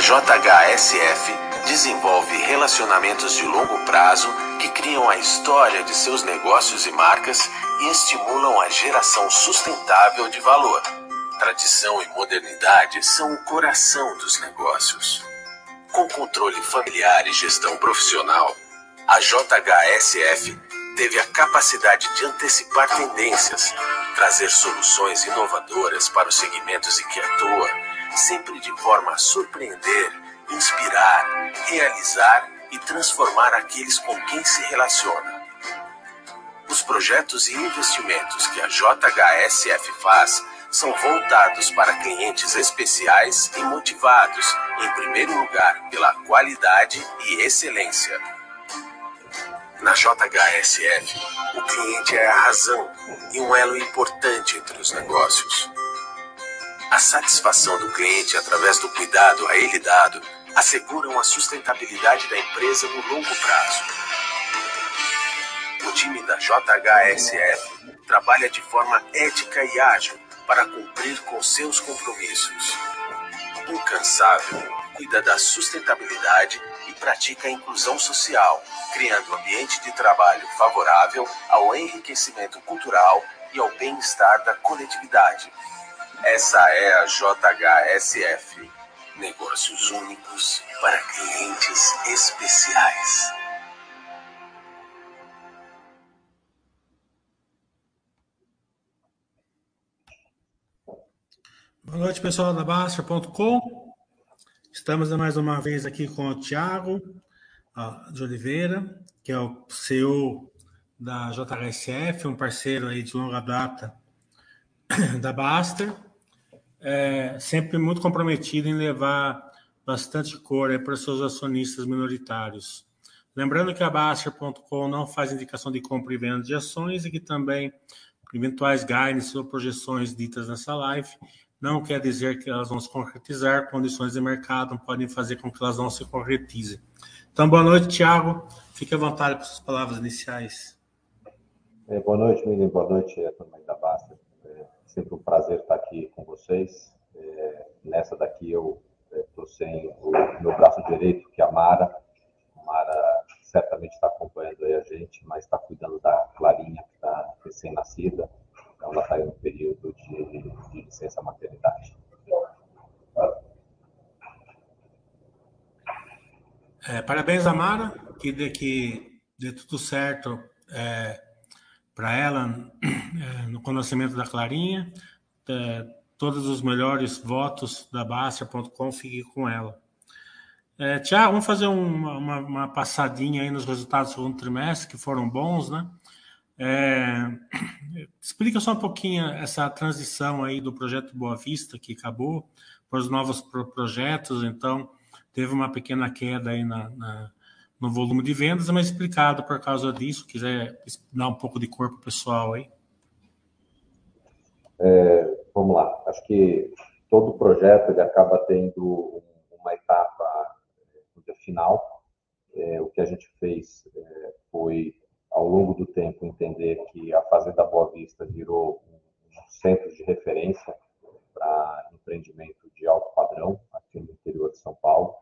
A JHSF desenvolve relacionamentos de longo prazo que criam a história de seus negócios e marcas e estimulam a geração sustentável de valor. Tradição e modernidade são o coração dos negócios. Com controle familiar e gestão profissional, a JHSF teve a capacidade de antecipar tendências, trazer soluções inovadoras para os segmentos em que atua, sempre de forma a surpreender, inspirar, realizar e transformar aqueles com quem se relaciona. Os projetos e investimentos que a JHSF faz são voltados para clientes especiais e motivados, em primeiro lugar, pela qualidade e excelência. Na JHSF, o cliente é a razão e um elo importante entre os negócios. A satisfação do cliente através do cuidado a ele dado asseguram a sustentabilidade da empresa no longo prazo. O time da JHSF trabalha de forma ética e ágil para cumprir com seus compromissos. Incansável, cuida da sustentabilidade e pratica a inclusão social, criando ambiente de trabalho favorável ao enriquecimento cultural e ao bem-estar da coletividade. Essa é a JHSF Negócios únicos para clientes especiais. Boa noite, pessoal da Baster.com. Estamos mais uma vez aqui com o Tiago de Oliveira, que é o CEO da JHSF, um parceiro aí de longa data da Baster é, sempre muito comprometido em levar bastante cor para seus acionistas minoritários. Lembrando que a Baster.com não faz indicação de compra e venda de ações e que também eventuais guidance ou projeções ditas nessa live não quer dizer que elas vão se concretizar, condições de mercado podem fazer com que elas não se concretizem. Então, boa noite, Tiago. Fique à vontade para suas palavras iniciais. É, boa noite, Miriam. Boa noite turma da Baster. Sempre um prazer estar aqui com vocês. É, nessa daqui eu estou é, sem o meu braço direito, que é a Mara. A Mara certamente está acompanhando aí a gente, mas está cuidando da Clarinha, que está recém-nascida. Então ela está aí no período de, de licença maternidade. É, parabéns, Amara, que que dê tudo certo é, para ela é, no conhecimento da Clarinha. É, todos os melhores votos da Bastia.com fiquem com ela. É, Tiago, vamos fazer uma, uma, uma, passadinha aí nos resultados do segundo trimestre, que foram bons, né? É, explica só um pouquinho essa transição aí do projeto Boa Vista, que acabou, para os novos projetos, então teve uma pequena queda aí na, na no volume de vendas, mas explicado por causa disso. Quiser dar um pouco de corpo pessoal aí. É, vamos lá. Acho que todo projeto ele acaba tendo uma etapa final. É, o que a gente fez é, foi, ao longo do tempo, entender que a Fazenda Boa Vista virou um centro de referência para empreendimento de alto padrão aqui no interior de São Paulo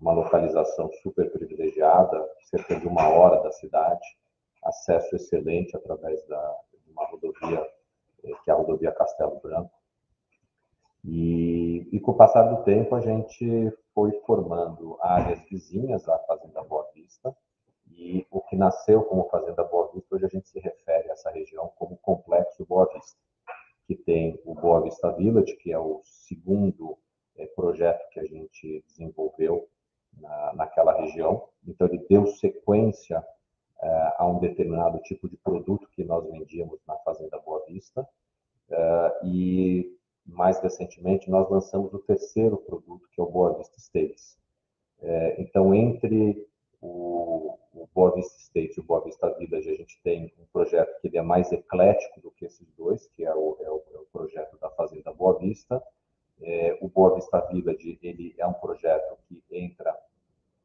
uma localização super privilegiada, cerca de uma hora da cidade, acesso excelente através da, de uma rodovia, eh, que é a rodovia Castelo Branco. E, e com o passar do tempo, a gente foi formando áreas vizinhas à Fazenda Boa Vista, e o que nasceu como Fazenda Boa Vista, hoje a gente se refere a essa região como Complexo Boa Vista, que tem o Boa Vista Village, que é o segundo é, projeto que a gente desenvolveu na, naquela região. Então, ele deu sequência é, a um determinado tipo de produto que nós vendíamos na Fazenda Boa Vista. É, e, mais recentemente, nós lançamos o terceiro produto, que é o Boa Vista Estates. É, então, entre o, o Boa Vista State e o Boa Vista Village, a gente tem um projeto que ele é mais eclético do que esses dois, que é o, é o, é o projeto da Fazenda Boa Vista. É, o Boa Vista Village ele é um projeto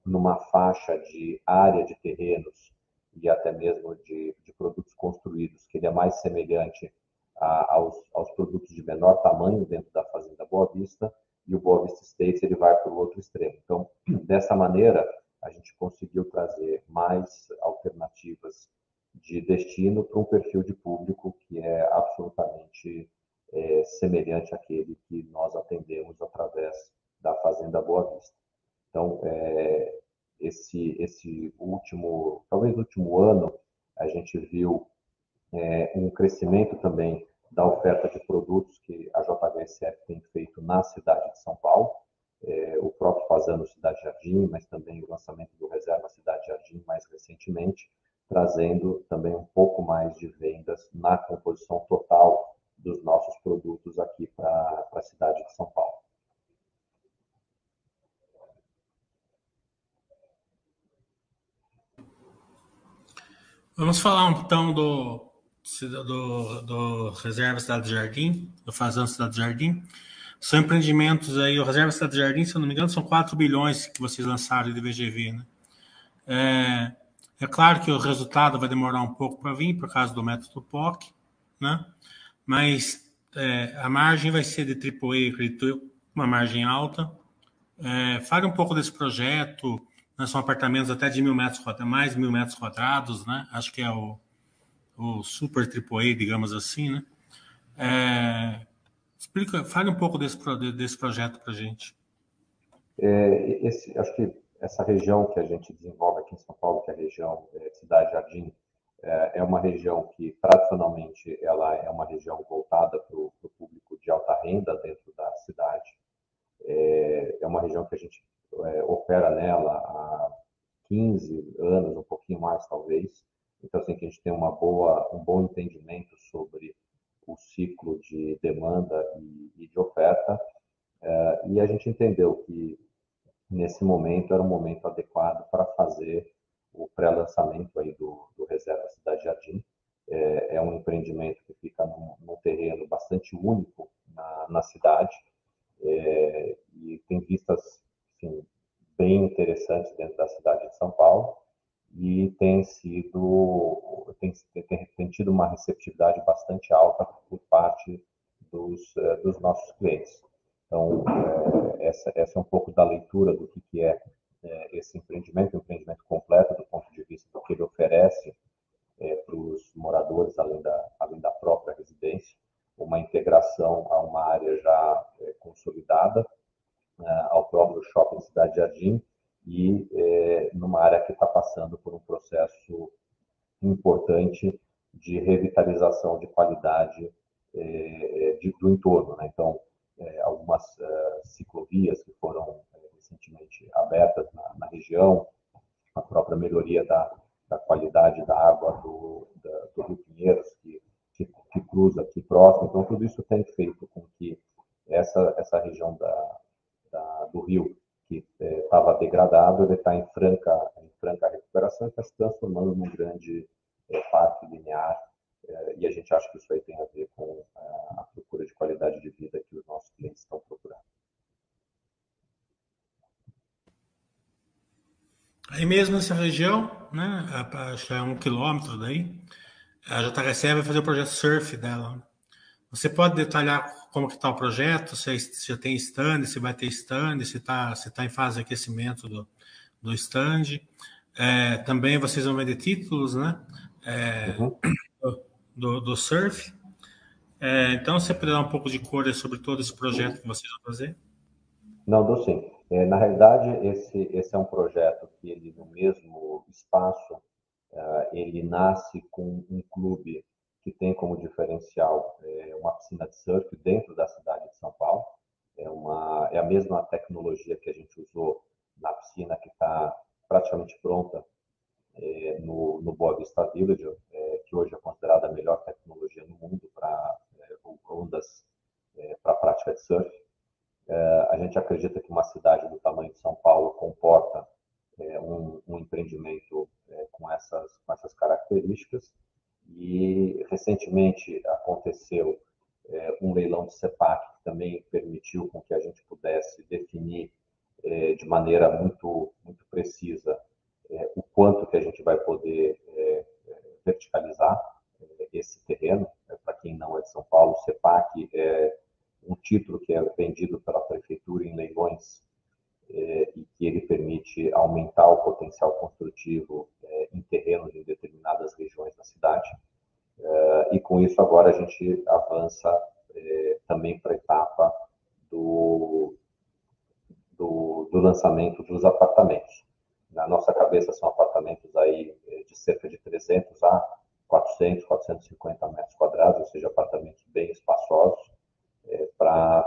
numa faixa de área de terrenos e até mesmo de, de produtos construídos, que ele é mais semelhante a, aos, aos, produtos de menor tamanho dentro da Fazenda Boa Vista, e o Boa Vista States ele vai para o outro extremo. Então, dessa maneira, a gente conseguiu trazer mais alternativas de destino para um perfil de público que é absolutamente é, semelhante àquele que nós atendemos através da Fazenda Boa Vista. Então, é, esse, esse último, talvez último ano, a gente viu é, um crescimento também da oferta de produtos que a JHSF tem feito na cidade de São Paulo. É, o próprio Fazano Cidade Jardim, mas também o lançamento do Reserva Cidade Jardim mais recentemente, trazendo também um pouco mais de vendas na composição total dos nossos produtos aqui para a cidade de São Paulo. Vamos falar então do, do, do Reserva Cidade Jardim, do Fazano Cidade Jardim. São empreendimentos aí, o Reserva Cidade Jardim, se eu não me engano, são 4 bilhões que vocês lançaram de VGV, né? É, é claro que o resultado vai demorar um pouco para vir, por causa do método POC, né? Mas é, a margem vai ser de AAA, acredito uma margem alta. É, fale um pouco desse projeto, né? são apartamentos até de mil metros quadrados, mais mil metros quadrados, né? Acho que é o, o super AAA, digamos assim, né? É, explica, fale um pouco desse, desse projeto para a gente. É, esse, acho que essa região que a gente desenvolve aqui em São Paulo, que é a região é, Cidade Jardim, é, é uma região que tradicionalmente ela é uma região voltada para o público de alta renda dentro da cidade. É, é uma região que a gente é, opera nela há 15 anos, um pouquinho mais talvez. Então, assim, que a gente tem uma boa, um bom entendimento sobre o ciclo de demanda e, e de oferta. É, e a gente entendeu que nesse momento era um momento adequado para fazer o pré-lançamento aí do, do Reserva Cidade Jardim. É, é, um empreendimento que fica num, num terreno bastante único na, na cidade é, e tem vistas bem interessantes dentro da cidade de São Paulo e tem sido tem, tem, tem tido uma receptividade bastante alta por parte dos, é, dos nossos clientes. Então, é, essa, essa é um pouco da leitura do que, que é, é esse empreendimento, um empreendimento completo do ponto de vista do que ele oferece é, para os moradores, além da, além da própria residência, uma integração a uma área já consolidada, ao próprio shopping Cidade Jardim, e é, numa área que está passando por um processo importante de revitalização de qualidade de, do entorno. Né? Então, é, algumas é, ciclovias que foram é, recentemente abertas na, na, região, a própria melhoria da, da qualidade da água do, da, do Rio Pinheiros, que, que, que, cruza aqui próximo. Então, tudo isso tem feito com que essa, essa região da, da do rio, que estava é, degradado, ele está em franca, em franca recuperação e está se transformando num grande é, parque linear é, e a gente acha que isso aí tem a ver com a procura de qualidade de vida que os nossos clientes estão procurando. Aí mesmo nessa região, né, acho que é um quilômetro daí, a JHSE vai fazer o projeto Surf dela. Você pode detalhar como que está o projeto, se, já tem stand, se vai ter stand, se está se tá em fase de aquecimento do, do stand. É, também vocês vão vender títulos, né? É, uhum do, do surf. É, então, você pode dar um pouco de cor sobre todo esse projeto que vocês vão fazer? Não, dou sim. É, na realidade, esse, esse é um projeto que ele, no mesmo espaço, uh, ele nasce com um clube que tem como diferencial é, uma piscina de surf dentro da cidade de São Paulo. É, uma, é a mesma tecnologia que a gente usou na piscina que está praticamente pronta é, no, no Boa Vista Village, é, que hoje é considerada a melhor tecnologia no mundo para é, ondas é, para prática de surf. É, a gente acredita que uma cidade do tamanho de São Paulo comporta um, um, empreendimento com, essas, com essas características. E recentemente aconteceu um leilão de CEPAC que também permitiu com que a gente pudesse definir de maneira muito, muito precisa é, o quanto que a gente vai poder é, verticalizar é, esse terreno. Para quem não é de São Paulo, o CEPAC é, um título que é vendido pela prefeitura em leilões é, e que ele permite aumentar o potencial construtivo é, em terrenos em determinadas regiões da cidade. É, e com isso agora a gente avança é, também para a etapa do, do, do, lançamento dos apartamentos. Na nossa cabeça são apartamentos aí é, de cerca de 300 a 400, 450 metros quadrados, ou seja, apartamentos bem espaçosos, para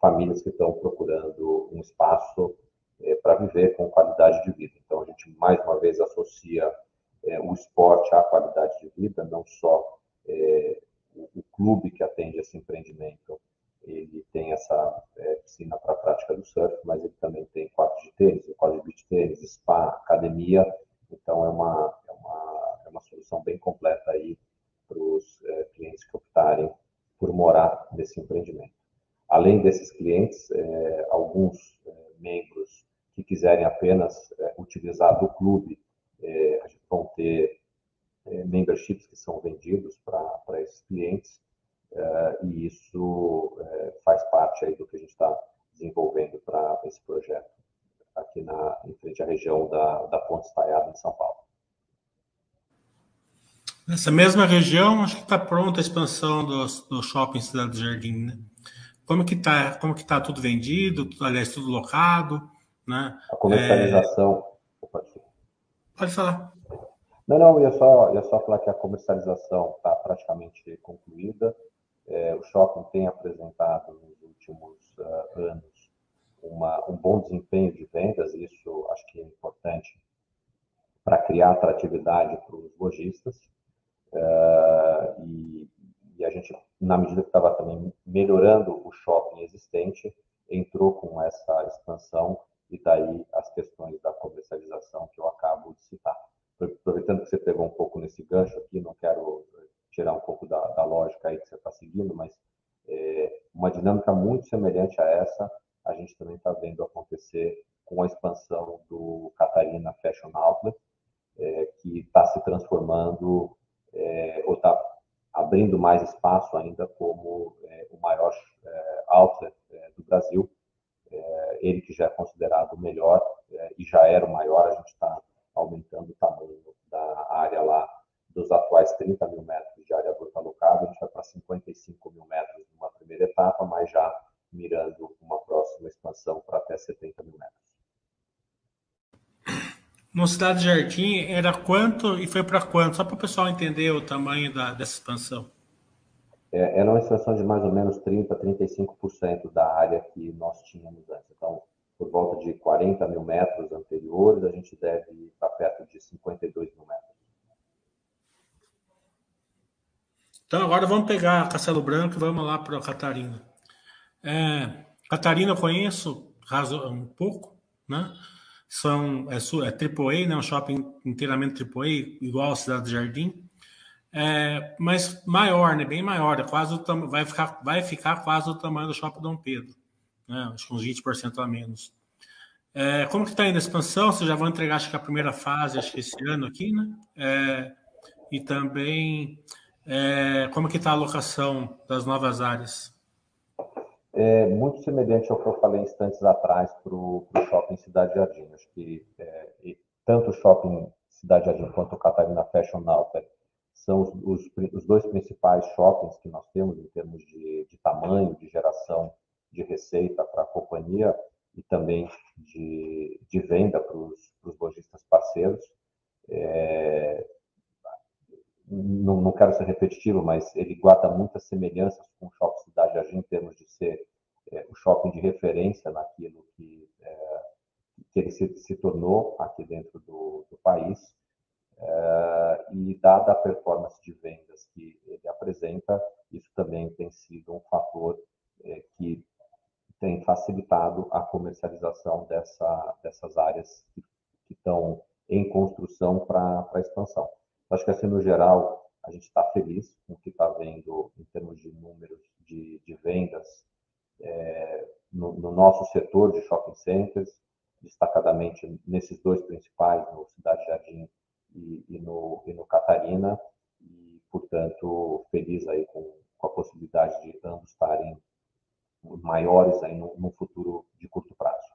famílias que estão procurando um espaço é, para viver com qualidade de vida. Então, a gente mais uma vez associa é, o esporte à qualidade de vida, não só é, o, o, clube que atende esse empreendimento, ele tem essa é, piscina para a prática do surf, mas ele também tem quarto de tênis, quadro de beach tênis, spa, academia. Então, é uma, é uma, é uma solução bem completa aí para os é, clientes que optarem por morar nesse empreendimento. Além desses clientes, é, alguns membros que quiserem apenas é, utilizar do clube, é, a gente vão ter é, memberships que são vendidos para esses clientes, é, e isso faz parte aí do que a gente está desenvolvendo para esse projeto aqui na, em frente à região da, da Ponte Estaiada, em São Paulo. Nessa mesma região, acho que está pronta a expansão do, do shopping Cidade do Jardim, né? Como que está como que tá tudo vendido, aliás, tudo locado, né? A comercialização... É... Pode falar. Não, não, ia só, ia só falar que a comercialização está praticamente concluída. É, o shopping tem apresentado nos últimos uh, anos uma, um bom desempenho de vendas, isso acho que é importante para criar atratividade para os lojistas. Uh, e, e, a gente, na medida que estava também melhorando o shopping existente, entrou com essa expansão e daí as questões da comercialização que eu acabo de citar. Aproveitando que você pegou um pouco nesse gancho aqui, não quero tirar um pouco da, da lógica aí que você está seguindo, mas é, uma dinâmica muito semelhante a essa a gente também está vendo acontecer com a expansão do Catarina Fashion Outlet, é, que está se transformando é, ou está abrindo mais espaço ainda como o maior é, outlet é, do Brasil. É, ele que já é considerado o melhor é, e já era o maior, a gente está aumentando o tamanho da área lá dos atuais 30 mil metros de área bruta alocada, a gente vai para 55 mil metros numa primeira etapa, mas já mirando uma próxima expansão para até 70 mil metros. No Cidade Jardim era quanto e foi para quanto? Só para o pessoal entender o tamanho da, dessa expansão. É, era uma expansão de mais ou menos 30%, 35% da área que nós tínhamos antes. De 40 mil metros anteriores, a gente deve para perto de 52 mil metros. Então, agora vamos pegar Castelo Branco e vamos lá para Catarina. É, Catarina eu conheço um pouco, né? são é, é AAA, né, um shopping inteiramente AAA, igual a Cidade do Jardim, é, mas maior, né, bem maior, é quase o vai, ficar, vai ficar quase o tamanho do Shopping Dom Pedro, né, acho que uns 20% a menos. É, como que está indo a expansão? Vocês já vão entregar, acho que a primeira fase, acho que esse ano aqui, né? É, e também, é, como que está a alocação das novas áreas? é muito semelhante ao que eu falei instantes atrás para o shopping Cidade Jardim. Acho que é, tanto o shopping Cidade Jardim quanto o Catarina Fashion Outlet são os, os, os, dois principais shoppings que nós temos em termos de, de tamanho, de geração de receita para a companhia e também de, de venda para os lojistas parceiros. É, não, não, quero ser repetitivo, mas ele guarda muitas semelhanças com o Shopping Cidade Jardim em termos de ser é, o shopping de referência naquilo que, é, que ele se, se, tornou aqui dentro do, do país. É, e dada a performance de vendas que ele apresenta, isso também tem sido um fator é, que tem facilitado a comercialização dessa, dessas áreas que, que estão em construção para expansão. Acho que, assim, no geral, a gente está feliz com o que está vendo em termos de números de, de vendas é, no, no, nosso setor de shopping centers, destacadamente nesses dois principais, no Cidade Jardim e, e, no, e no Catarina, e, portanto, feliz aí com, com a possibilidade de ambos estarem maiores aí no, no futuro de curto prazo.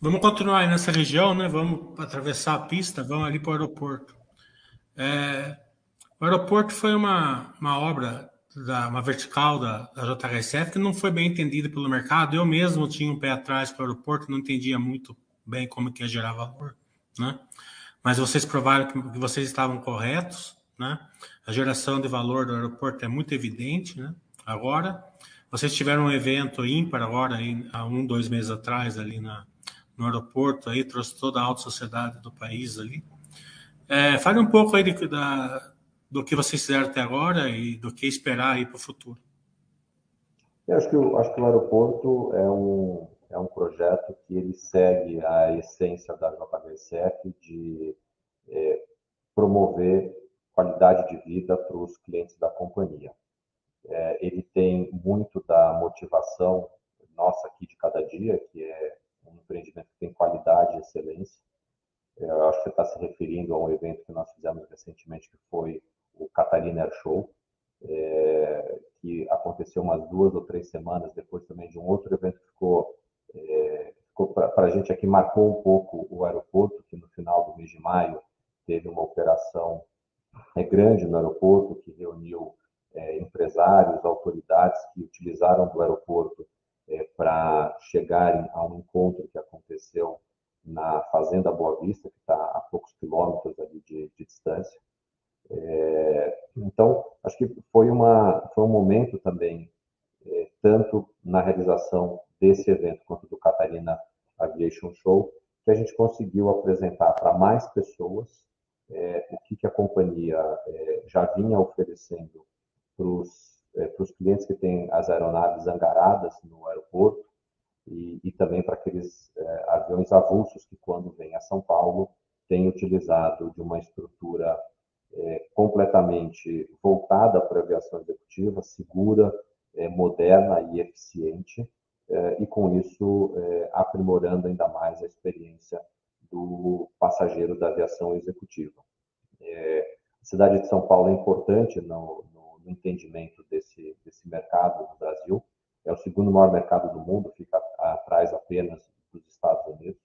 Vamos continuar aí nessa região, né? Vamos atravessar a pista, vamos ali para o aeroporto. É, o aeroporto foi uma, uma obra, da, uma vertical da, da JHSF que não foi bem entendida pelo mercado. Eu mesmo tinha um pé atrás para o aeroporto, não entendia muito bem como que ia gerar valor, né? Mas vocês provaram que vocês estavam corretos, né? A geração de valor do aeroporto é muito evidente, né? Agora, vocês tiveram um evento ímpar agora, há um, dois meses atrás, ali na, no aeroporto, aí trouxe toda a alta sociedade do país ali. É, fale um pouco aí de, da, do que vocês fizeram até agora e do que esperar aí para o futuro. Eu acho que, acho que o aeroporto é um, é um projeto que ele segue a essência da JBCF de é, promover qualidade de vida para os clientes da companhia. É, ele tem muito da motivação nossa aqui de cada dia, que é um empreendimento que tem qualidade e excelência. É, eu acho que você está se referindo a um evento que nós fizemos recentemente, que foi o Catarina Air Show, é, que aconteceu umas duas ou três semanas depois também de um outro evento que ficou, é, ficou para a gente aqui, marcou um pouco o aeroporto, que no final do mês de maio teve uma operação é, grande no aeroporto, que reuniu é, empresários, autoridades que utilizaram do aeroporto é, para chegarem a um encontro que aconteceu na Fazenda Boa Vista, que está a poucos quilômetros ali de, de distância. É, então, acho que foi, uma, foi um momento também, é, tanto na realização desse evento quanto do Catarina Aviation Show, que a gente conseguiu apresentar para mais pessoas é, o que, que a companhia é, já vinha oferecendo para os é, clientes que têm as aeronaves angaradas no aeroporto e, e também para aqueles é, aviões avulsos que, quando vêm a São Paulo, têm utilizado de uma estrutura é, completamente voltada para a aviação executiva, segura, é, moderna e eficiente, é, e com isso é, aprimorando ainda mais a experiência do passageiro da aviação executiva. a cidade de São Paulo é importante no, entendimento desse, desse mercado no Brasil. É o segundo maior mercado do mundo, fica atrás apenas dos Estados Unidos.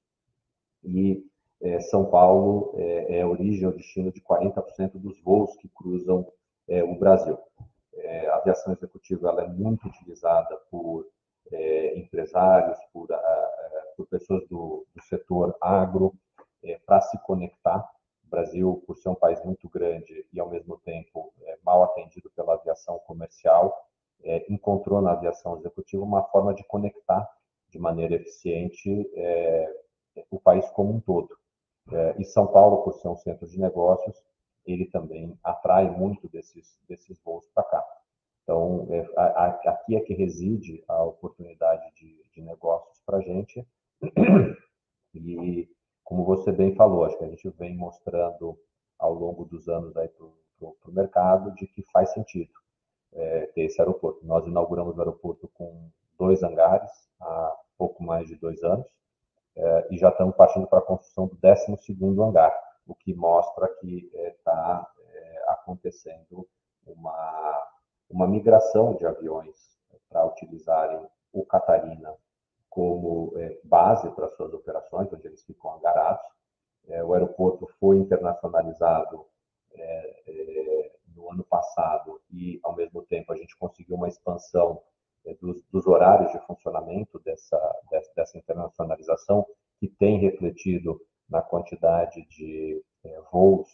E é, São Paulo é, é origem ou destino de 40% dos voos que cruzam é, o Brasil. É, a aviação executiva ela é muito utilizada por é, empresários, por, a, por pessoas do, do setor agro, é, para se conectar Brasil, por ser um país muito grande e, ao mesmo tempo, é, mal atendido pela aviação comercial, é, encontrou na aviação executiva uma forma de conectar de maneira eficiente é, o país como um todo. É, e São Paulo, por ser um centro de negócios, ele também atrai muito desses, desses voos para cá. Então, é, aqui é que reside a oportunidade de, de negócios para a gente. E como você bem falou, acho que a gente vem mostrando ao longo dos anos aí para o mercado de que faz sentido é, ter esse aeroporto. Nós inauguramos o aeroporto com dois hangares há pouco mais de dois anos é, e já estamos partindo para a construção do 12 segundo hangar, o que mostra que está é, é, acontecendo uma, uma migração de aviões para utilizarem o Catarina como é, base para suas operações, onde eles ficam angarados. É, o aeroporto foi internacionalizado é, é no ano passado e, ao mesmo tempo, a gente conseguiu uma expansão é, dos, dos, horários de funcionamento dessa, dessa, dessa, internacionalização, que tem refletido na quantidade de voos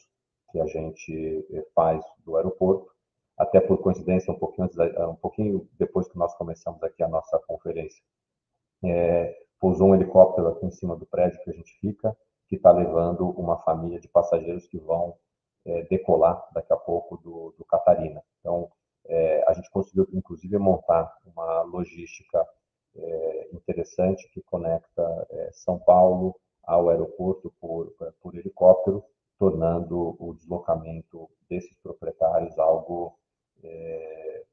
que a gente faz do aeroporto. Até por coincidência, um pouquinho, antes, um pouquinho depois que nós começamos aqui a nossa conferência, é, pousou um helicóptero aqui em cima do prédio que a gente fica, que está levando uma família de passageiros que vão é, decolar daqui a pouco do, do Catarina. Então, é, a gente conseguiu, inclusive, montar uma logística é, interessante que conecta é, São Paulo ao aeroporto por, por helicóptero, tornando o deslocamento desses proprietários algo é,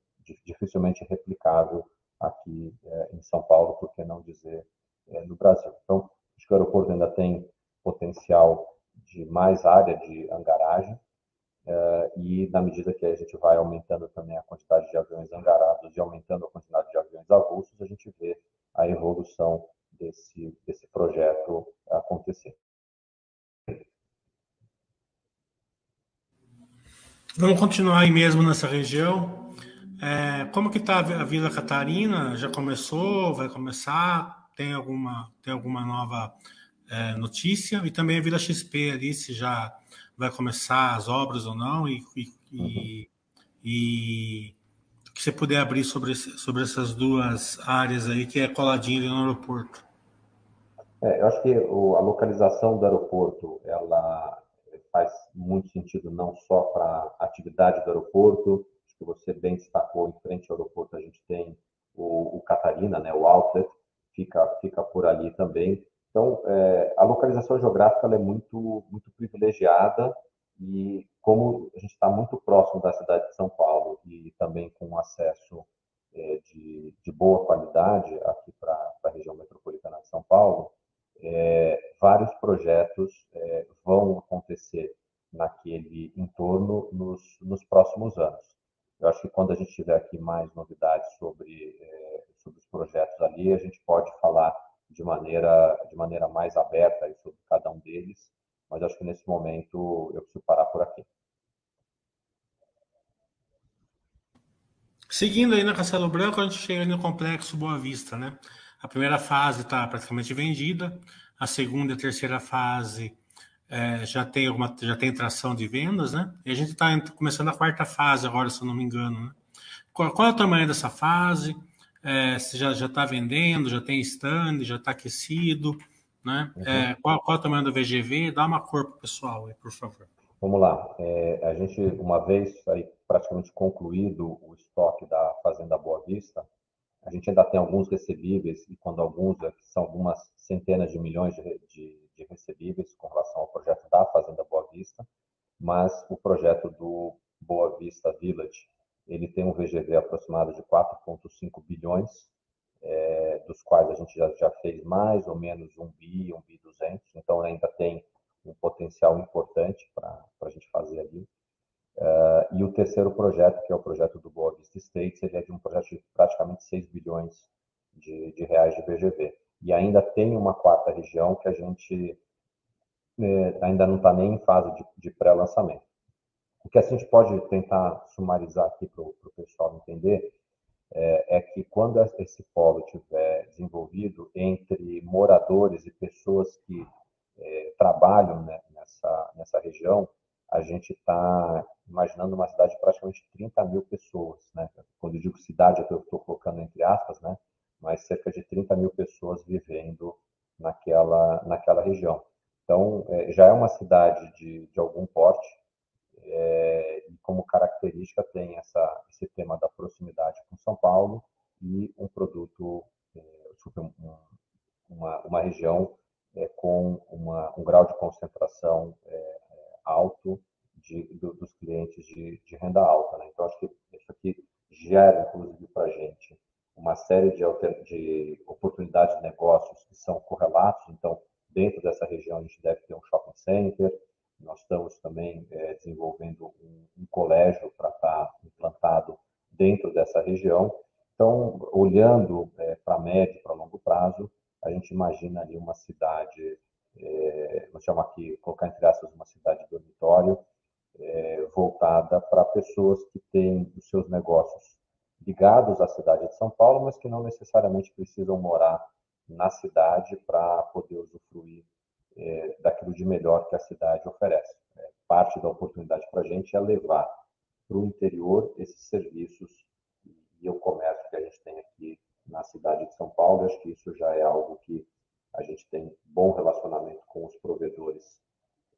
dificilmente replicável aqui é, em São Paulo, por que não dizer é, no Brasil. Então, acho que o aeroporto ainda tem potencial de mais área de hangaragem, e na medida que a gente vai aumentando também a quantidade de aviões angarados e aumentando a quantidade de aviões avulsos, a gente vê a evolução desse, desse projeto acontecer. Vamos continuar aí mesmo nessa região. É, como que está a Vila Catarina? Já começou? Vai começar? Tem alguma, tem alguma nova é, notícia? E também a Vila XP ali, se já vai começar as obras ou não? E, e, e, e que você puder abrir sobre, sobre essas duas áreas aí, que é coladinho no aeroporto. É, eu acho que o, a localização do aeroporto, ela faz muito sentido não só para a atividade do aeroporto, que você bem destacou, em frente ao aeroporto a gente tem o, o Catarina, né, o outlet, fica, fica por ali também. Então, é, a localização geográfica é muito, muito privilegiada e como a gente está muito próximo da cidade de São Paulo e também com acesso é, de, de, boa qualidade aqui para a região metropolitana de São Paulo, é, vários projetos é, vão acontecer naquele entorno nos, nos, próximos anos. Eu acho que quando a gente tiver aqui mais novidades sobre, é, sobre os projetos ali, a gente pode falar de maneira, de maneira mais aberta sobre cada um deles, mas acho que nesse momento eu preciso parar por aqui. Seguindo aí na Castelo Branco, a gente chega no Complexo Boa Vista, né? A primeira fase está praticamente vendida, a segunda e a terceira fase é, já tem alguma, já tem tração de vendas, né? E a gente está começando a quarta fase agora, se eu não me engano, né? Qual, qual é o tamanho dessa fase? É, se já já está vendendo, já tem stand, já está aquecido, né? Uhum. É, qual, qual é o tamanho do VGV? Dá uma cor para o pessoal aí, por favor. Vamos lá. É, a gente, uma vez aí, praticamente concluído o estoque da Fazenda Boa Vista, a gente ainda tem alguns recebíveis, e quando alguns, é são algumas centenas de milhões de, de, de recebíveis com relação ao projeto da Fazenda Boa Vista, mas o projeto do Boa Vista Village, ele tem um VGV aproximado de 4,5 bilhões, é, dos quais a gente já, já fez mais ou menos um bi, um bi 200, então ainda tem um potencial importante para a gente fazer ali. Uh, e o terceiro projeto, que é o projeto do Boa Vista States, ele é de um projeto de praticamente 6 bilhões de, de reais de VGV. E ainda tem uma quarta região que a gente eh, ainda não está nem em fase de, de pré-lançamento. O que a gente pode tentar sumarizar aqui para o pessoal entender é, é, que quando esse polo estiver desenvolvido entre moradores e pessoas que é, trabalham né, nessa, nessa região, a gente está imaginando uma cidade de praticamente 30 mil pessoas. Né? Quando eu digo cidade, eu estou colocando entre aspas, né? Mas cerca de 30 mil pessoas vivendo naquela, naquela região. Então, é, já é uma cidade de, de algum porte, é, e como característica tem essa, esse tema da proximidade com São Paulo e um produto, é, uma, uma região é, com uma, um grau de concentração é, alto de, do, dos clientes de, de, renda alta. Né? Então, acho que isso aqui gera, inclusive, para a gente uma série de, de oportunidades de negócios que são correlatos. Então, dentro dessa região, a gente deve ter um shopping center. Nós estamos também é, desenvolvendo um, um colégio para estar implantado dentro dessa região. Então, olhando é, para médio, para longo prazo, a gente imagina ali uma cidade é, chamar aqui, colocar entre aspas, uma cidade dormitório, é, voltada para pessoas que têm os seus negócios ligados à cidade de São Paulo, mas que não necessariamente precisam morar na cidade para poder usufruir é, daquilo de melhor que a cidade oferece. É, parte da oportunidade para a gente é levar para o interior esses serviços e o comércio que a gente tem aqui na cidade de São Paulo. acho que isso já é algo que a gente tem bom relacionamento com os provedores,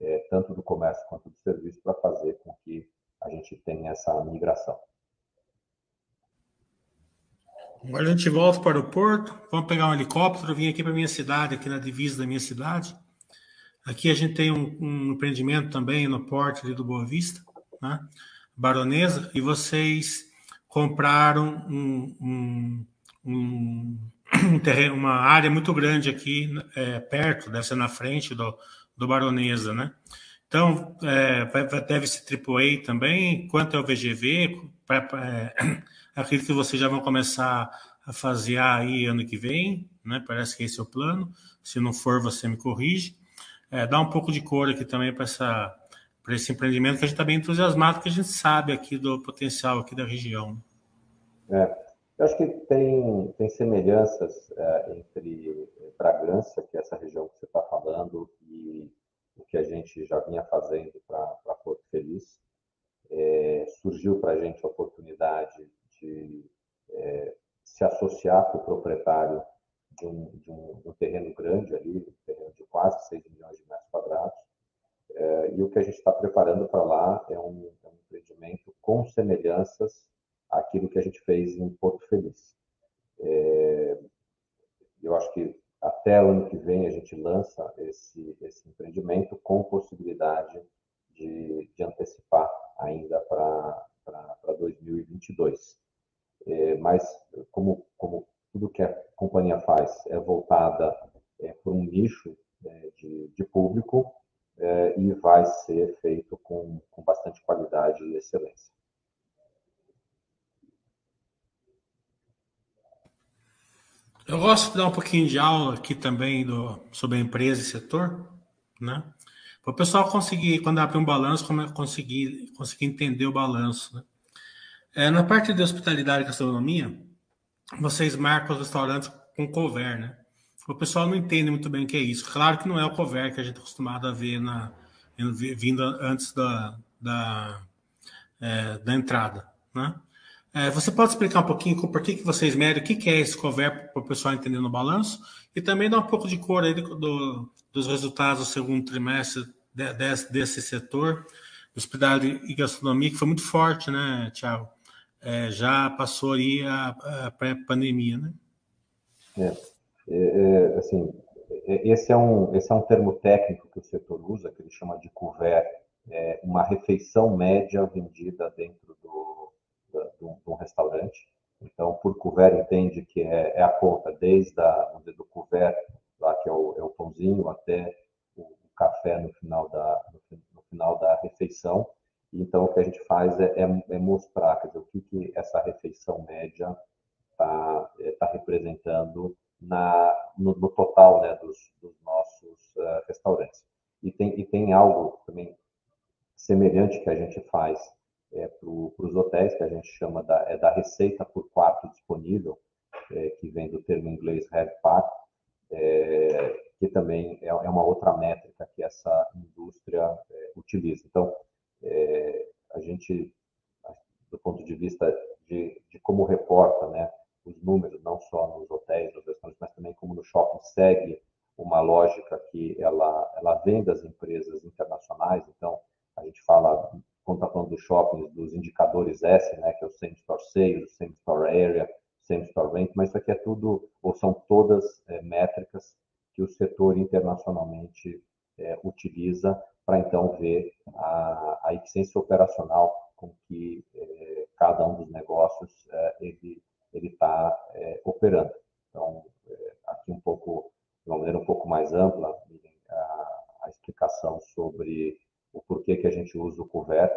é, tanto do comércio quanto do serviço, para fazer com que a gente tenha essa migração. A gente volta para o porto, vamos pegar um helicóptero, vim aqui para minha cidade, aqui na divisa da minha cidade. Aqui a gente tem um, um empreendimento também no porto ali do Boa Vista, né? Baronesa, e vocês compraram um, um, um um terreno, uma área muito grande aqui, é, perto, deve ser na frente do, do Baronesa, né? Então, é, deve ser AAA também. Quanto é o VGV? Pra, é, acredito que vocês já vão começar a fazer aí ano que vem, né? Parece que esse é o plano. Se não for, você me corrige. É, dá um pouco de cor aqui também para essa para esse empreendimento que a gente está bem entusiasmado, que a gente sabe aqui do potencial aqui da região. É, eu acho que tem, tem semelhanças é, entre Bragança, que é essa região que você está falando, e o que a gente já vinha fazendo para Porto Feliz. É, surgiu para a gente a oportunidade de é, se associar com o proprietário de um, de um, de um terreno grande ali, um terreno de quase 6 milhões de metros quadrados, é, e o que a gente está preparando para lá é um, é um, empreendimento com semelhanças àquilo que a gente fez em Porto Feliz. É, eu acho que até o ano que vem a gente lança esse, esse empreendimento com possibilidade de, de antecipar ainda para 2022. É, mas, como, como tudo que a companhia faz é voltada é, para um nicho é, de, de público, é, e vai ser feito com, com bastante qualidade e excelência. Eu gosto de dar um pouquinho de aula aqui também do, sobre a empresa e setor, né? Para o pessoal conseguir, quando abre um balanço, conseguir, conseguir entender o balanço. Né? É, na parte de hospitalidade e gastronomia, vocês marcam os restaurantes com cover, né? o pessoal não entende muito bem o que é isso. Claro que não é o cover que a gente está acostumado a ver na, vindo antes da, da, é, da entrada. Né? É, você pode explicar um pouquinho por que, que vocês medem, o que, que é esse cover para o pessoal entender no balanço e também dar um pouco de cor aí do, do, dos resultados do segundo trimestre de, desse, desse setor, hospitalidade e gastronomia, que foi muito forte, né, Tiago? É, já passou aí a, a pré-pandemia, né? É. É, é, assim, é, esse é, um, esse é um termo técnico que o setor usa, que ele chama de couvert, é uma refeição média vendida dentro do, do, de um restaurante. Então, por couvert, entende que é, é a conta desde a, do couvert, lá que é o, é o pãozinho, até o, o café no final, da, no, no, final da refeição. Então, o que a gente faz é, é, é mostrar quer dizer, o que, que essa refeição média está tá representando na, no, no total né, dos, dos nossos uh, restaurantes. E tem, e tem algo também semelhante que a gente faz é, para os hotéis, que a gente chama da, é da receita por quarto disponível, é, que vem do termo inglês RevPAR, é, que também é, é, uma outra métrica que essa indústria utiliza. Então, é, a gente, do ponto de vista de, de como reporta né, os números, não só nos hotéis, nos restaurantes, mas também como no shopping, segue uma lógica que ela, ela vem das empresas internacionais. Então, a gente fala, quando está falando dos shoppings, dos indicadores S, né, que é o Same Store Sales, Same Store Area, Same Store Rent, mas isso aqui é tudo, ou são todas é, métricas que o setor internacionalmente é, utiliza para então ver a, a eficiência operacional com que é, cada um dos negócios é, ele ele está é, operando. Então, aqui um pouco, de uma maneira um pouco mais ampla, a, a explicação sobre o porquê que a gente usa o couvert,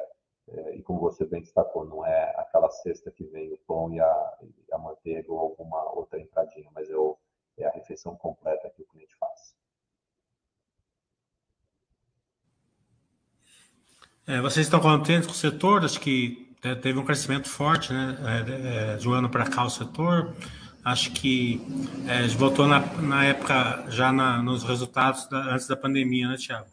e como você bem destacou, não é aquela cesta que vem o pão e a, e a manteiga ou alguma outra entradinha, mas é, o, é a refeição completa que o cliente faz. É, vocês estão contentes com o setor? Acho que teve um crescimento forte, né? É, é, de um ano para cá o setor. Acho que é, voltou na, na época já na, nos resultados da, antes da pandemia, né, Tiago?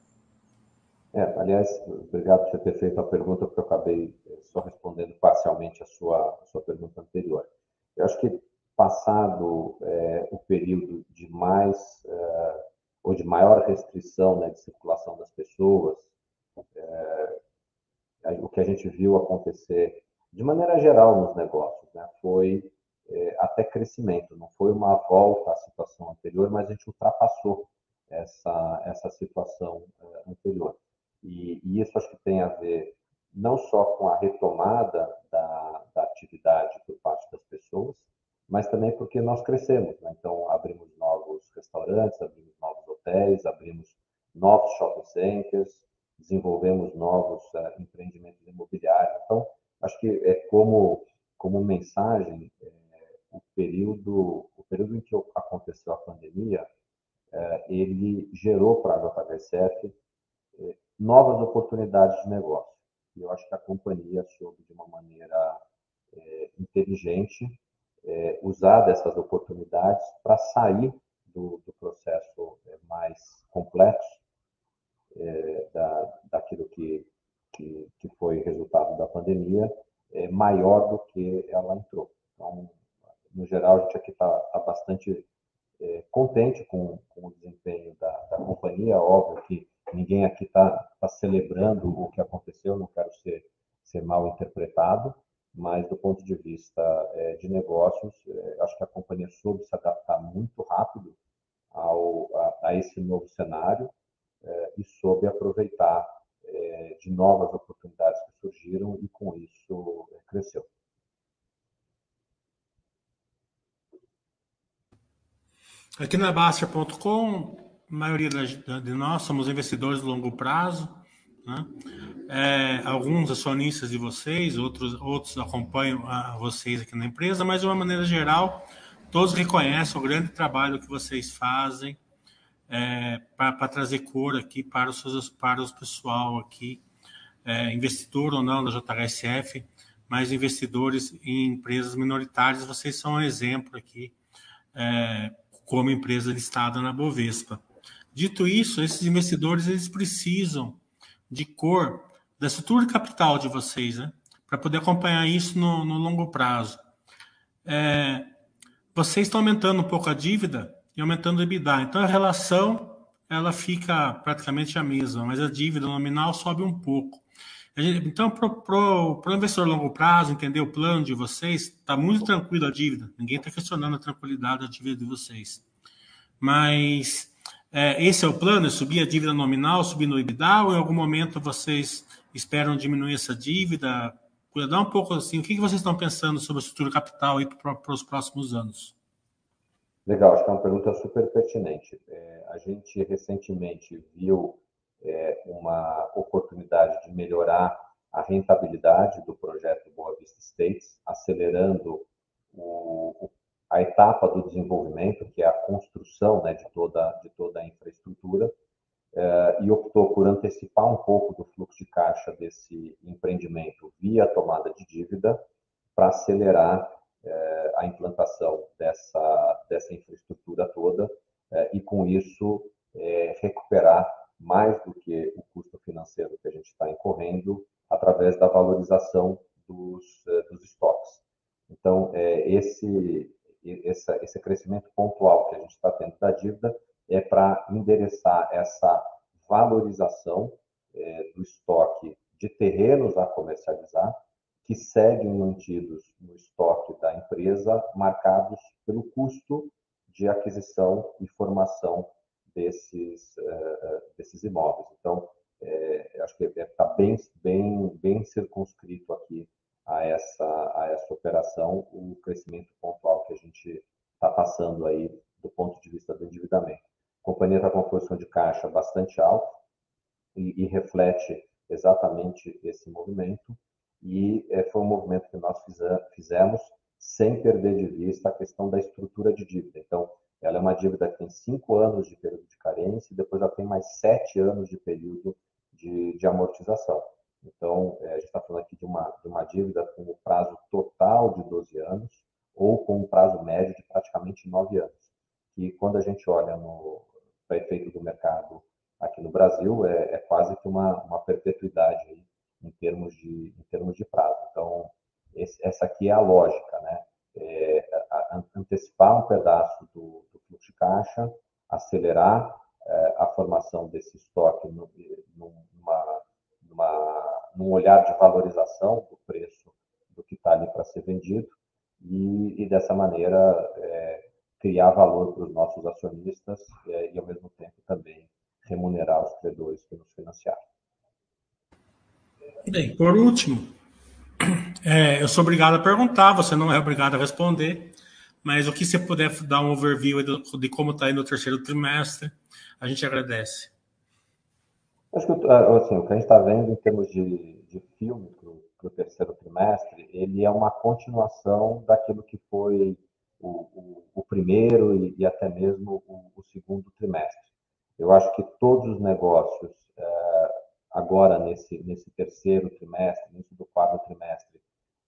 É, aliás, obrigado por você ter feito a pergunta, porque eu acabei é, só respondendo parcialmente a sua, a sua pergunta anterior. Eu acho que passado é, o período de mais é, ou de maior restrição né, de circulação das pessoas, gente viu acontecer de maneira geral nos negócios, né, foi é, até crescimento, não foi uma volta à situação anterior, mas a gente ultrapassou essa, essa situação é, anterior. E, e, isso acho que tem a ver não só com a retomada da, da atividade por parte das pessoas, mas também porque nós crescemos. Né? Então, abrimos novos restaurantes, abrimos novos hotéis, abrimos novos shopping centers, desenvolvemos novos uh, empreendimentos imobiliários. Então, acho que é como como mensagem é, o período o período em que aconteceu a pandemia é, ele gerou para a JHSF é, novas oportunidades de negócio. E eu acho que a companhia soube de uma maneira inteligente usar dessas oportunidades para sair do, do processo mais complexo é, da, daquilo que, que, que, foi resultado da pandemia, é, maior do que ela entrou. Então, no geral, a gente aqui está tá bastante é, contente com, com, o desempenho da, da, companhia. Óbvio que ninguém aqui está tá celebrando o que aconteceu, não quero ser, ser mal interpretado, mas do ponto de vista é, de negócios, é, acho que a companhia soube se adaptar muito rápido ao, a, a esse novo cenário e soube aproveitar é, de novas oportunidades que surgiram e com isso é, cresceu. Aqui na Bastia.com, a maioria de nós somos investidores de longo prazo. Né? É, alguns acionistas de vocês, outros, outros acompanham a vocês aqui na empresa, mas de uma maneira geral, todos reconhecem o grande trabalho que vocês fazem é, para trazer cor aqui para os, seus, para os pessoal aqui, é, investidor ou não da JHSF, mas investidores em empresas minoritárias, vocês são um exemplo aqui é, como empresa listada na Bovespa. Dito isso, esses investidores eles precisam de cor da estrutura capital de vocês, né? Para poder acompanhar isso no, no longo prazo. É, vocês estão aumentando um pouco a dívida e aumentando o EBITDA. Então a relação ela fica praticamente a mesma, mas a dívida nominal sobe um pouco. Então, para o investidor a longo prazo, entender o plano de vocês, está muito tranquilo a dívida. Ninguém está questionando a tranquilidade da dívida de vocês. Mas é, esse é o plano? É subir a dívida nominal, subir no EBITDA, ou em algum momento vocês esperam diminuir essa dívida? Dá um pouco assim, o que, que vocês estão pensando sobre a estrutura capital para os próximos anos? Legal, acho que é uma pergunta super pertinente. É, a gente recentemente viu é, uma oportunidade de melhorar a rentabilidade do projeto Boa Vista States, acelerando o, a etapa do desenvolvimento, que é a construção né, de, toda, de toda a infraestrutura, é, e optou por antecipar um pouco do fluxo de caixa desse empreendimento via tomada de dívida para acelerar é, a implantação dessa, dessa infraestrutura toda é, e, com isso, recuperar mais do que o custo financeiro que a gente está incorrendo através da valorização dos, eh, dos estoques. Então, esse, esse, esse crescimento pontual que a gente está tendo da dívida é para endereçar essa valorização do estoque de terrenos a comercializar, que seguem mantidos no estoque da empresa, marcados pelo custo de aquisição e formação desses, uh, desses imóveis. Então, é, acho que está bem, bem, bem circunscrito aqui a essa, a essa operação o crescimento pontual que a gente está passando aí do ponto de vista do endividamento. A companhia está com uma posição de caixa bastante alta e, e reflete exatamente esse movimento e é, foi um movimento que nós fizemos sem perder de vista a questão da estrutura de dívida. Então, ela é uma dívida que tem cinco anos de período de carência e depois ela tem mais sete anos de período de, de amortização. Então, é, a gente está falando aqui de uma, de uma dívida com o prazo total de 12 anos ou com um prazo médio de praticamente 9 anos. E quando a gente olha para efeito do mercado aqui no Brasil, é, é quase que uma, uma perpetuidade em, termos de, em termos de prazo. Então, esse, essa aqui é a lógica, né? É, antecipar um pedaço do, do fluxo de caixa, acelerar é, a formação desse estoque no, numa, numa, num olhar de valorização do preço do que está ali para ser vendido e, e dessa maneira é, criar valor para os nossos acionistas é, e ao mesmo tempo também remunerar os credores que nos financiaram. Bem, por último, é, eu sou obrigado a perguntar, você não é obrigado a responder, mas o que você puder dar um overview de como está aí no terceiro trimestre, a gente agradece. Acho que assim, o que a gente está vendo em termos de, de filme para o terceiro trimestre, ele é uma continuação daquilo que foi o, o, o primeiro e, e, até mesmo o, o, segundo trimestre. Eu acho que todos os negócios, é, agora nesse, nesse terceiro trimestre, início do quarto trimestre,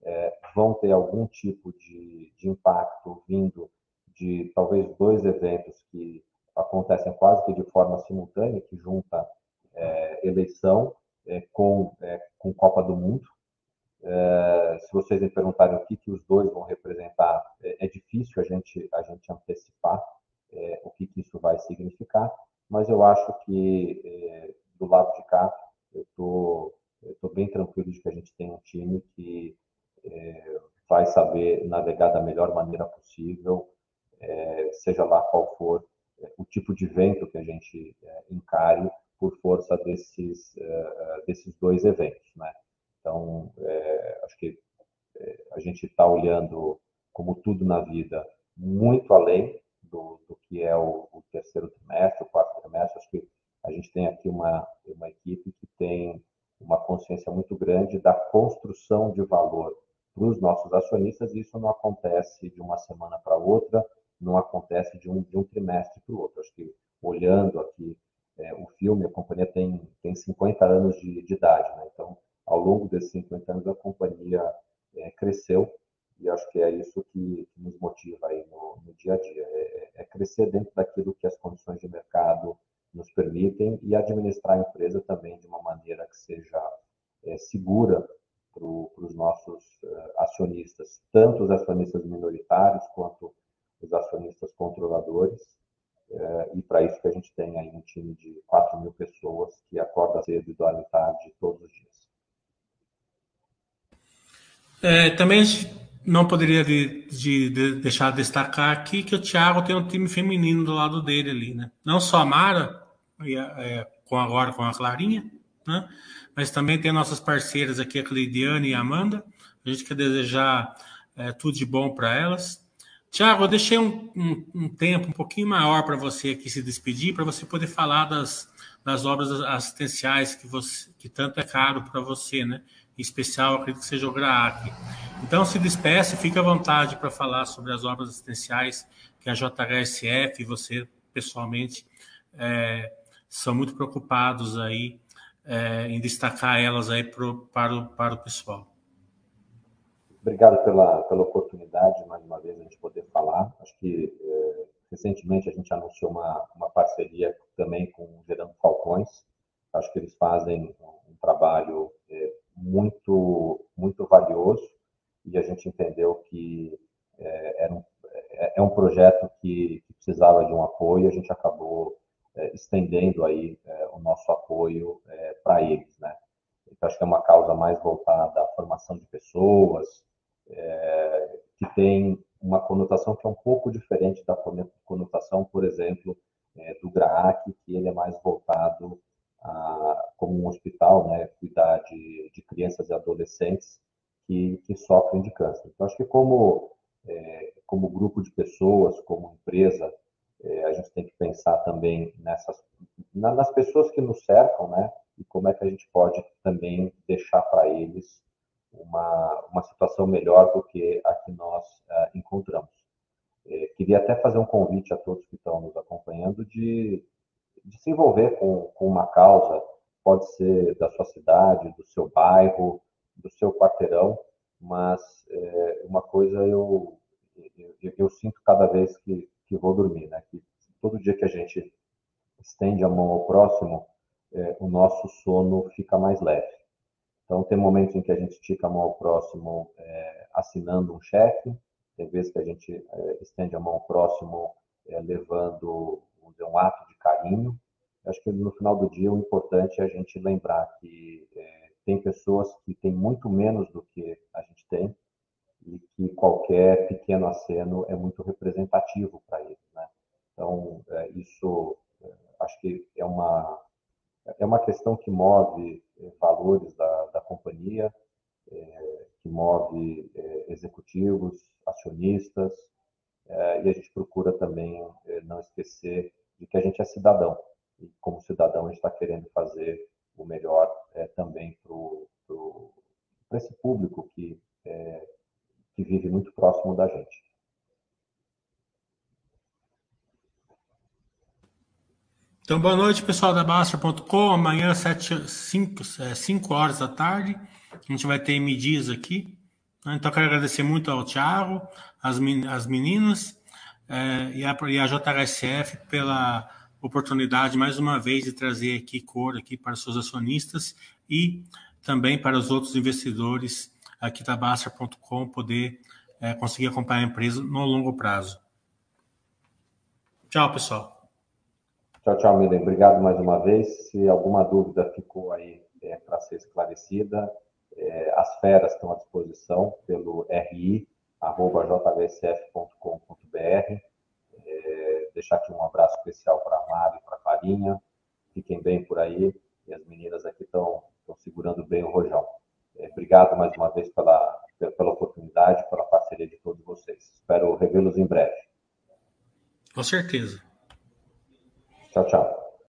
é, vão ter algum tipo de, de impacto vindo de talvez dois eventos que acontecem quase que de forma simultânea, que junta é, eleição é, com, é, com Copa do Mundo. É, se vocês me perguntarem o que, que os dois vão representar, é, é difícil a gente, a gente antecipar o que, que isso vai significar, mas eu acho que do lado de cá eu tô, estou bem tranquilo de que a gente tem um time que vai saber navegar da melhor maneira possível, seja lá qual for o tipo de vento que a gente encare por força desses, desses dois eventos, né? Então, é, acho que é, a gente está olhando, como tudo na vida, muito além do, do que é o, o, terceiro trimestre, o quarto trimestre. Acho que a gente tem aqui uma, uma equipe que tem uma consciência muito grande da construção de valor para os nossos acionistas. E isso não acontece de uma semana para outra, não acontece de um, de um trimestre para o outro. Acho que olhando aqui é, o filme, a companhia tem, tem 50 anos de, de idade, né? então ao longo desses 50 anos a companhia é, cresceu e acho que é isso que, que nos motiva aí no, no dia a dia, é, é, crescer dentro daquilo que as condições de mercado nos permitem e administrar a empresa também de uma maneira que seja é, segura para os nossos uh, acionistas, tanto os acionistas minoritários quanto os acionistas controladores. Uh, e para isso que a gente tem aí um time de 4 mil pessoas que acorda cedo e dorme tarde todos os dias. É, também não poderia de, de, de deixar de destacar aqui que o Thiago tem um time feminino do lado dele ali, né? Não só a Mara, é, com agora com a Clarinha, né? Mas também tem nossas parceiras aqui, a Cleidiane e a Amanda. A gente quer desejar é, tudo de bom para elas. Tiago, eu deixei um, um, um, tempo um pouquinho maior para você aqui se despedir, para você poder falar das, das obras assistenciais que, você, que tanto é caro para você, né? em especial, acredito que seja o GRAAC. Então, se despeça, fica à vontade para falar sobre as obras assistenciais que a JHSF e você, pessoalmente, é, são muito preocupados aí é, em destacar elas aí pro, para, o, para o pessoal. Obrigado pela, pela oportunidade, mais uma vez, a gente poder falar. Acho que é, recentemente a gente anunciou uma, uma parceria também com o Gerando Falcões. Acho que eles fazem um trabalho é, muito, muito valioso e a gente entendeu que é, era um, é, é um projeto que, que, precisava de um apoio. A gente acabou estendendo aí é, o nosso apoio é, para eles, né? Então acho que é uma causa mais voltada à formação de pessoas, é, que tem uma conotação que é um pouco diferente da conotação, por exemplo, do GRAAC, que ele é mais voltado a, como um hospital, né, cuidar de, de crianças e adolescentes que, que sofrem de câncer. Então, acho que como, é, como grupo de pessoas, como empresa, é, a gente tem que pensar também nessas, nas pessoas que nos cercam, né, e como é que a gente pode também deixar para eles uma, uma situação melhor do que a que nós uh, encontramos. É, queria até fazer um convite a todos que estão nos acompanhando de de se envolver com, com uma causa, pode ser da sua cidade, do seu bairro, do seu quarteirão, mas é, uma coisa eu, eu, eu, sinto cada vez que, que vou dormir, né? que todo dia que a gente estende a mão ao próximo, é, o nosso sono fica mais leve. Então, tem momentos em que a gente estica a mão ao próximo é, assinando um cheque, tem vezes que a gente é, estende a mão ao próximo é, levando um ato de carinho. acho que no final do dia o importante é a gente lembrar que é, tem pessoas que têm muito menos do que a gente tem e que qualquer pequeno aceno é muito representativo para eles, né? Então é, isso é, acho que é uma é uma questão que move é, valores da, da companhia, é, que move é, executivos, acionistas, e a gente procura também não esquecer de que a gente é cidadão. E como cidadão, a gente está querendo fazer o melhor é, também para esse público é, que vive muito próximo da gente. Então, boa noite, pessoal da Basta.com. Amanhã, 5 horas da tarde, a gente vai ter medidas aqui. Então, quero agradecer muito ao Thiago, as, as meninas é, e, e a JHSF pela oportunidade, mais uma vez, de trazer aqui cor aqui para os seus acionistas e também para os outros investidores aqui da Basta.com poder é, conseguir acompanhar a empresa no longo prazo. Tchau, pessoal. Tchau, tchau, Milen. Obrigado mais uma vez. Se alguma dúvida ficou aí é, para ser esclarecida, é, as feras estão à disposição pelo ri.jvsf.com.br. É, deixar aqui um abraço especial para a Mari e para a Farinha. Fiquem bem por aí. E as meninas aqui estão segurando bem o rojão. Obrigado mais uma vez pela, pela oportunidade, pela parceria de todos vocês. Espero revê-los em breve. Com certeza. Tchau, tchau.